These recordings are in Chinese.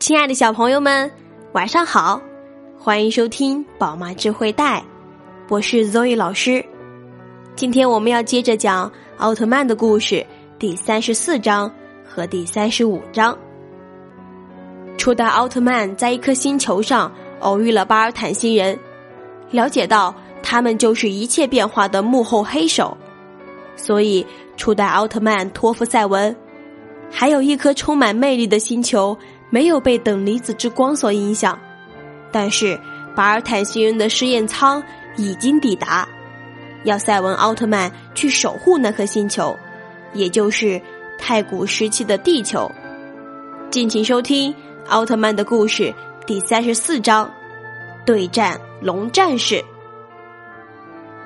亲爱的小朋友们，晚上好！欢迎收听宝妈智慧带，我是 Zoe 老师。今天我们要接着讲奥特曼的故事，第三十四章和第三十五章。初代奥特曼在一颗星球上偶遇了巴尔坦星人，了解到他们就是一切变化的幕后黑手，所以初代奥特曼托夫赛文还有一颗充满魅力的星球。没有被等离子之光所影响，但是巴尔坦星人的试验舱已经抵达，要赛文奥特曼去守护那颗星球，也就是太古时期的地球。敬请收听《奥特曼的故事》第三十四章：对战龙战士。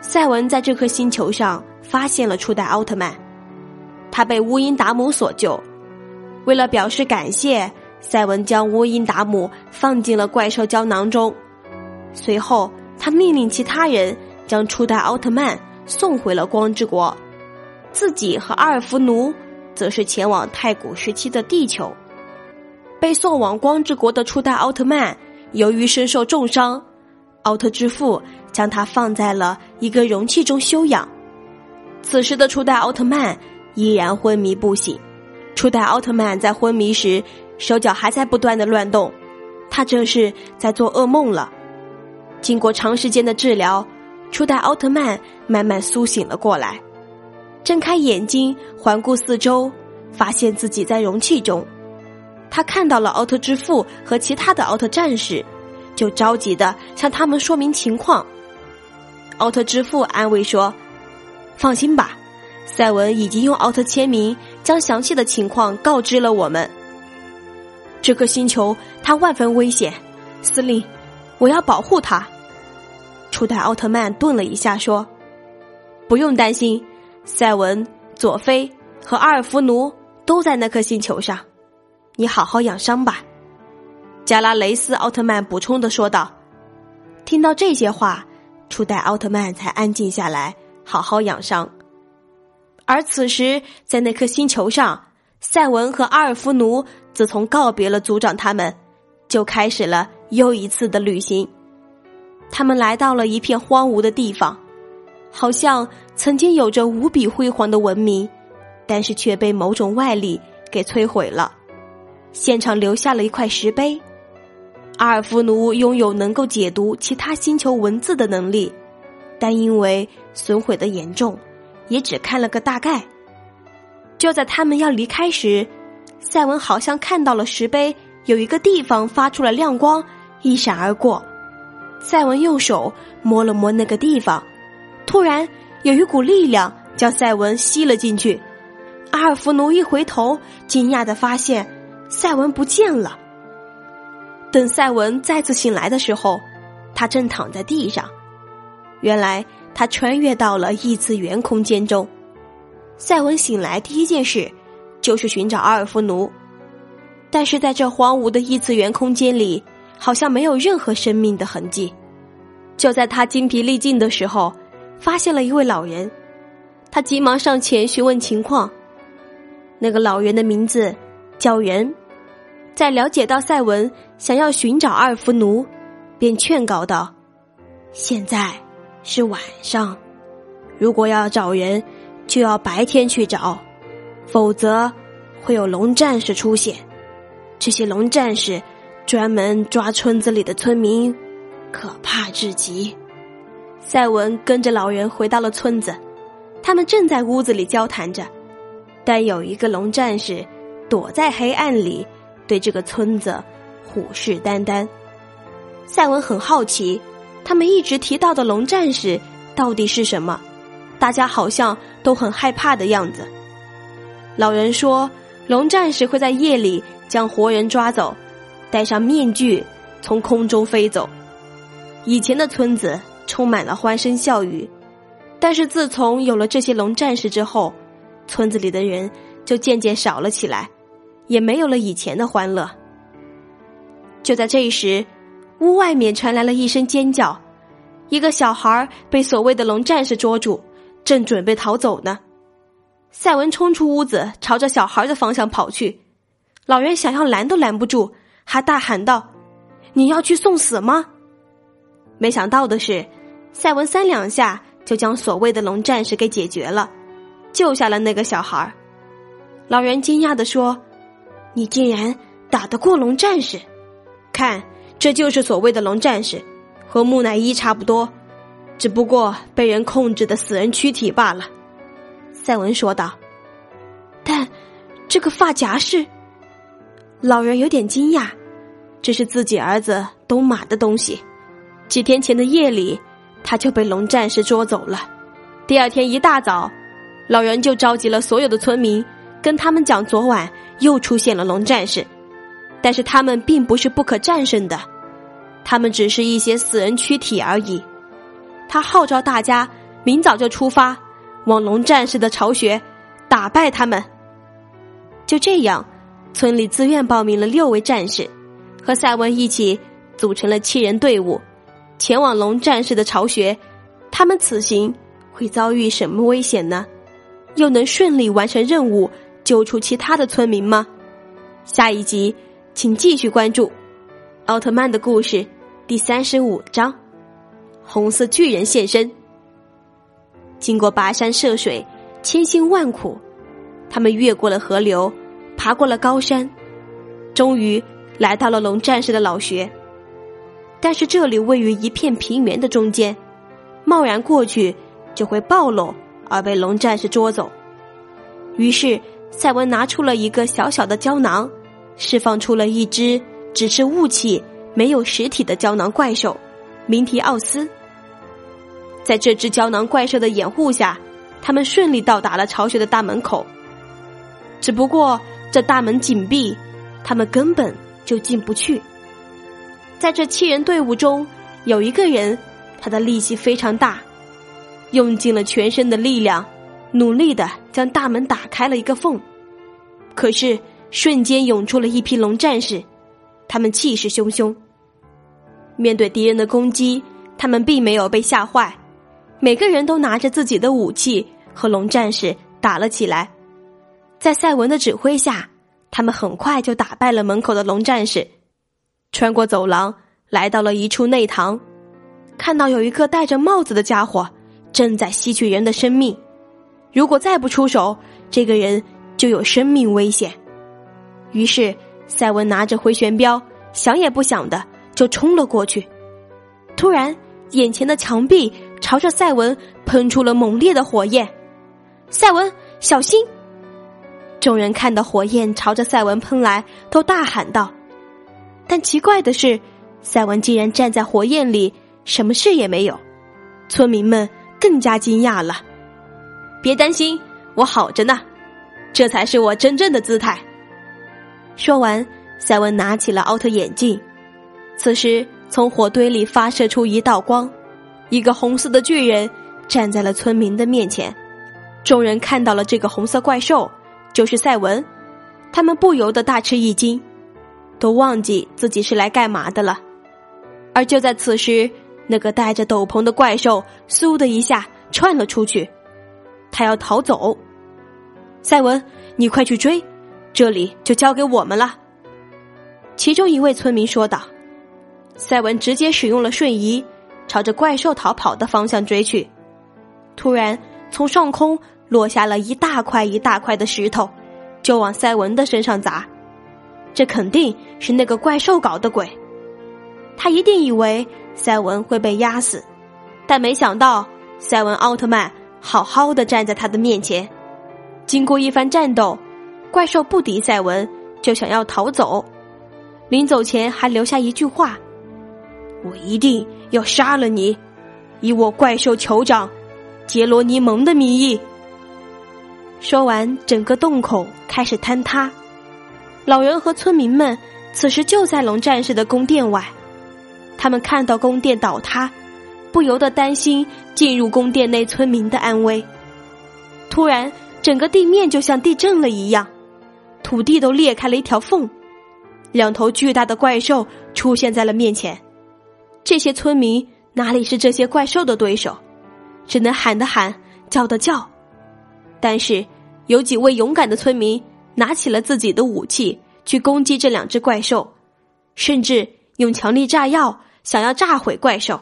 赛文在这颗星球上发现了初代奥特曼，他被乌因达姆所救，为了表示感谢。赛文将乌因达姆放进了怪兽胶囊中，随后他命令其他人将初代奥特曼送回了光之国，自己和阿尔弗奴则是前往太古时期的地球。被送往光之国的初代奥特曼，由于身受重伤，奥特之父将他放在了一个容器中休养。此时的初代奥特曼依然昏迷不醒。初代奥特曼在昏迷时。手脚还在不断的乱动，他这是在做噩梦了。经过长时间的治疗，初代奥特曼慢慢苏醒了过来，睁开眼睛环顾四周，发现自己在容器中。他看到了奥特之父和其他的奥特战士，就着急的向他们说明情况。奥特之父安慰说：“放心吧，赛文已经用奥特签名将详细的情况告知了我们。”这颗星球，它万分危险，司令，我要保护它。初代奥特曼顿了一下，说：“不用担心，赛文、佐菲和阿尔弗奴都在那颗星球上，你好好养伤吧。”加拉雷斯奥特曼补充的说道。听到这些话，初代奥特曼才安静下来，好好养伤。而此时，在那颗星球上。赛文和阿尔弗奴自从告别了族长他们，就开始了又一次的旅行。他们来到了一片荒芜的地方，好像曾经有着无比辉煌的文明，但是却被某种外力给摧毁了。现场留下了一块石碑。阿尔弗奴拥有能够解读其他星球文字的能力，但因为损毁的严重，也只看了个大概。就在他们要离开时，赛文好像看到了石碑有一个地方发出了亮光，一闪而过。赛文用手摸了摸那个地方，突然有一股力量将赛文吸了进去。阿尔弗奴一回头，惊讶的发现赛文不见了。等赛文再次醒来的时候，他正躺在地上。原来他穿越到了异次元空间中。赛文醒来第一件事，就是寻找阿尔弗奴，但是在这荒芜的异次元空间里，好像没有任何生命的痕迹。就在他精疲力尽的时候，发现了一位老人，他急忙上前询问情况。那个老人的名字叫人，在了解到赛文想要寻找阿尔弗奴，便劝告道：“现在是晚上，如果要找人。”就要白天去找，否则会有龙战士出现。这些龙战士专门抓村子里的村民，可怕至极。赛文跟着老人回到了村子，他们正在屋子里交谈着，但有一个龙战士躲在黑暗里，对这个村子虎视眈眈。赛文很好奇，他们一直提到的龙战士到底是什么？大家好像都很害怕的样子。老人说，龙战士会在夜里将活人抓走，戴上面具从空中飞走。以前的村子充满了欢声笑语，但是自从有了这些龙战士之后，村子里的人就渐渐少了起来，也没有了以前的欢乐。就在这时，屋外面传来了一声尖叫，一个小孩被所谓的龙战士捉住。正准备逃走呢，赛文冲出屋子，朝着小孩的方向跑去。老人想要拦都拦不住，还大喊道：“你要去送死吗？”没想到的是，赛文三两下就将所谓的龙战士给解决了，救下了那个小孩老人惊讶的说：“你竟然打得过龙战士？看，这就是所谓的龙战士，和木乃伊差不多，只不过被人控制的死人躯体罢了。”赛文说道。但这个发夹是……老人有点惊讶，这是自己儿子东马的东西。几天前的夜里，他就被龙战士捉走了。第二天一大早，老人就召集了所有的村民，跟他们讲昨晚又出现了龙战士，但是他们并不是不可战胜的，他们只是一些死人躯体而已。他号召大家明早就出发，往龙战士的巢穴打败他们。就这样，村里自愿报名了六位战士，和赛文一起组成了七人队伍。前往龙战士的巢穴，他们此行会遭遇什么危险呢？又能顺利完成任务，救出其他的村民吗？下一集请继续关注《奥特曼的故事》第三十五章：红色巨人现身。经过跋山涉水、千辛万苦，他们越过了河流，爬过了高山，终于来到了龙战士的老穴。但是这里位于一片平原的中间，贸然过去就会暴露而被龙战士捉走。于是赛文拿出了一个小小的胶囊，释放出了一只只是雾气、没有实体的胶囊怪兽——明提奥斯。在这只胶囊怪兽的掩护下，他们顺利到达了巢穴的大门口。只不过这大门紧闭，他们根本就进不去。在这七人队伍中，有一个人，他的力气非常大，用尽了全身的力量，努力的将大门打开了一个缝。可是瞬间涌出了一批龙战士，他们气势汹汹。面对敌人的攻击，他们并没有被吓坏，每个人都拿着自己的武器和龙战士打了起来。在赛文的指挥下，他们很快就打败了门口的龙战士。穿过走廊，来到了一处内堂，看到有一个戴着帽子的家伙正在吸取人的生命。如果再不出手，这个人就有生命危险。于是赛文拿着回旋镖，想也不想的就冲了过去。突然，眼前的墙壁朝着赛文喷出了猛烈的火焰。赛文，小心！众人看到火焰朝着赛文喷来，都大喊道。但奇怪的是，赛文竟然站在火焰里，什么事也没有。村民们更加惊讶了。别担心，我好着呢，这才是我真正的姿态。说完，赛文拿起了奥特眼镜。此时，从火堆里发射出一道光，一个红色的巨人站在了村民的面前。众人看到了这个红色怪兽，就是赛文，他们不由得大吃一惊。都忘记自己是来干嘛的了，而就在此时，那个戴着斗篷的怪兽嗖的一下窜了出去，他要逃走。赛文，你快去追，这里就交给我们了。其中一位村民说道。赛文直接使用了瞬移，朝着怪兽逃跑的方向追去。突然，从上空落下了一大块一大块的石头，就往赛文的身上砸。这肯定是那个怪兽搞的鬼，他一定以为赛文会被压死，但没想到赛文奥特曼好好的站在他的面前。经过一番战斗，怪兽不敌赛文，就想要逃走。临走前还留下一句话：“我一定要杀了你，以我怪兽酋长杰罗尼蒙的名义。”说完，整个洞口开始坍塌。老人和村民们此时就在龙战士的宫殿外，他们看到宫殿倒塌，不由得担心进入宫殿内村民的安危。突然，整个地面就像地震了一样，土地都裂开了一条缝，两头巨大的怪兽出现在了面前。这些村民哪里是这些怪兽的对手，只能喊的喊，叫的叫。但是，有几位勇敢的村民。拿起了自己的武器，去攻击这两只怪兽，甚至用强力炸药想要炸毁怪兽。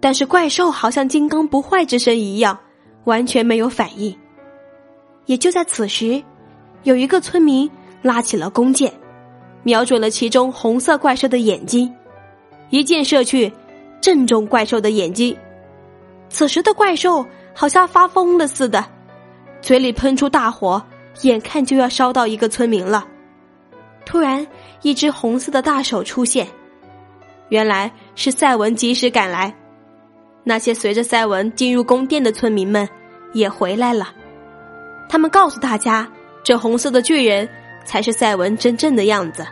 但是怪兽好像金刚不坏之身一样，完全没有反应。也就在此时，有一个村民拉起了弓箭，瞄准了其中红色怪兽的眼睛，一箭射去，正中怪兽的眼睛。此时的怪兽好像发疯了似的，嘴里喷出大火，眼看就要烧到一个村民了。突然，一只红色的大手出现，原来是赛文及时赶来。那些随着赛文进入宫殿的村民们也回来了，他们告诉大家，这红色的巨人才是赛文真正的样子。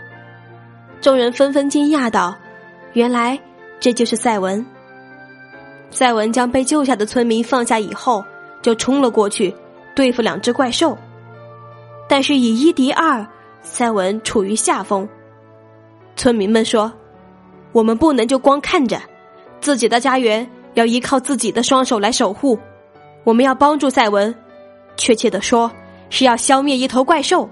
众人纷纷惊讶道：“原来这就是赛文。”赛文将被救下的村民放下以后，就冲了过去对付两只怪兽。但是以一敌二，赛文处于下风。村民们说：“我们不能就光看着，自己的家园要依靠自己的双手来守护。我们要帮助赛文，确切的说是要消灭一头怪兽。”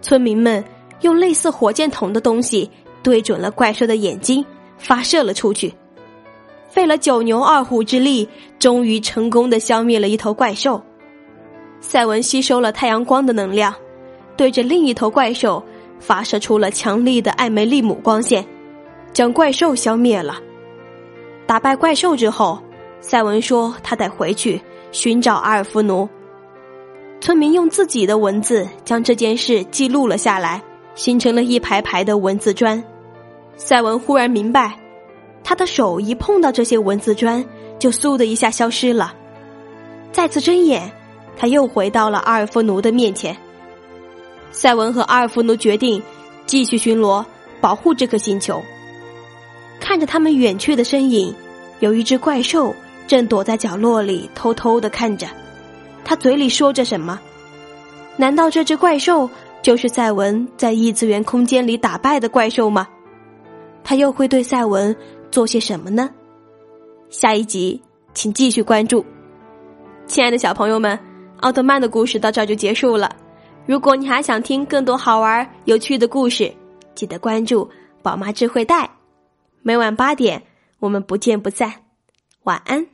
村民们用类似火箭筒的东西对准了怪兽的眼睛，发射了出去。费了九牛二虎之力，终于成功的消灭了一头怪兽。赛文吸收了太阳光的能量，对着另一头怪兽发射出了强力的艾梅利姆光线，将怪兽消灭了。打败怪兽之后，赛文说他得回去寻找阿尔夫奴。村民用自己的文字将这件事记录了下来，形成了一排排的文字砖。赛文忽然明白。他的手一碰到这些文字砖，就嗖的一下消失了。再次睁眼，他又回到了阿尔夫奴的面前。赛文和阿尔夫奴决定继续巡逻，保护这颗星球。看着他们远去的身影，有一只怪兽正躲在角落里偷偷的看着。他嘴里说着什么？难道这只怪兽就是赛文在异次元空间里打败的怪兽吗？他又会对赛文？做些什么呢？下一集请继续关注。亲爱的小朋友们，奥特曼的故事到这就结束了。如果你还想听更多好玩有趣的故事，记得关注宝妈智慧带。每晚八点，我们不见不散。晚安。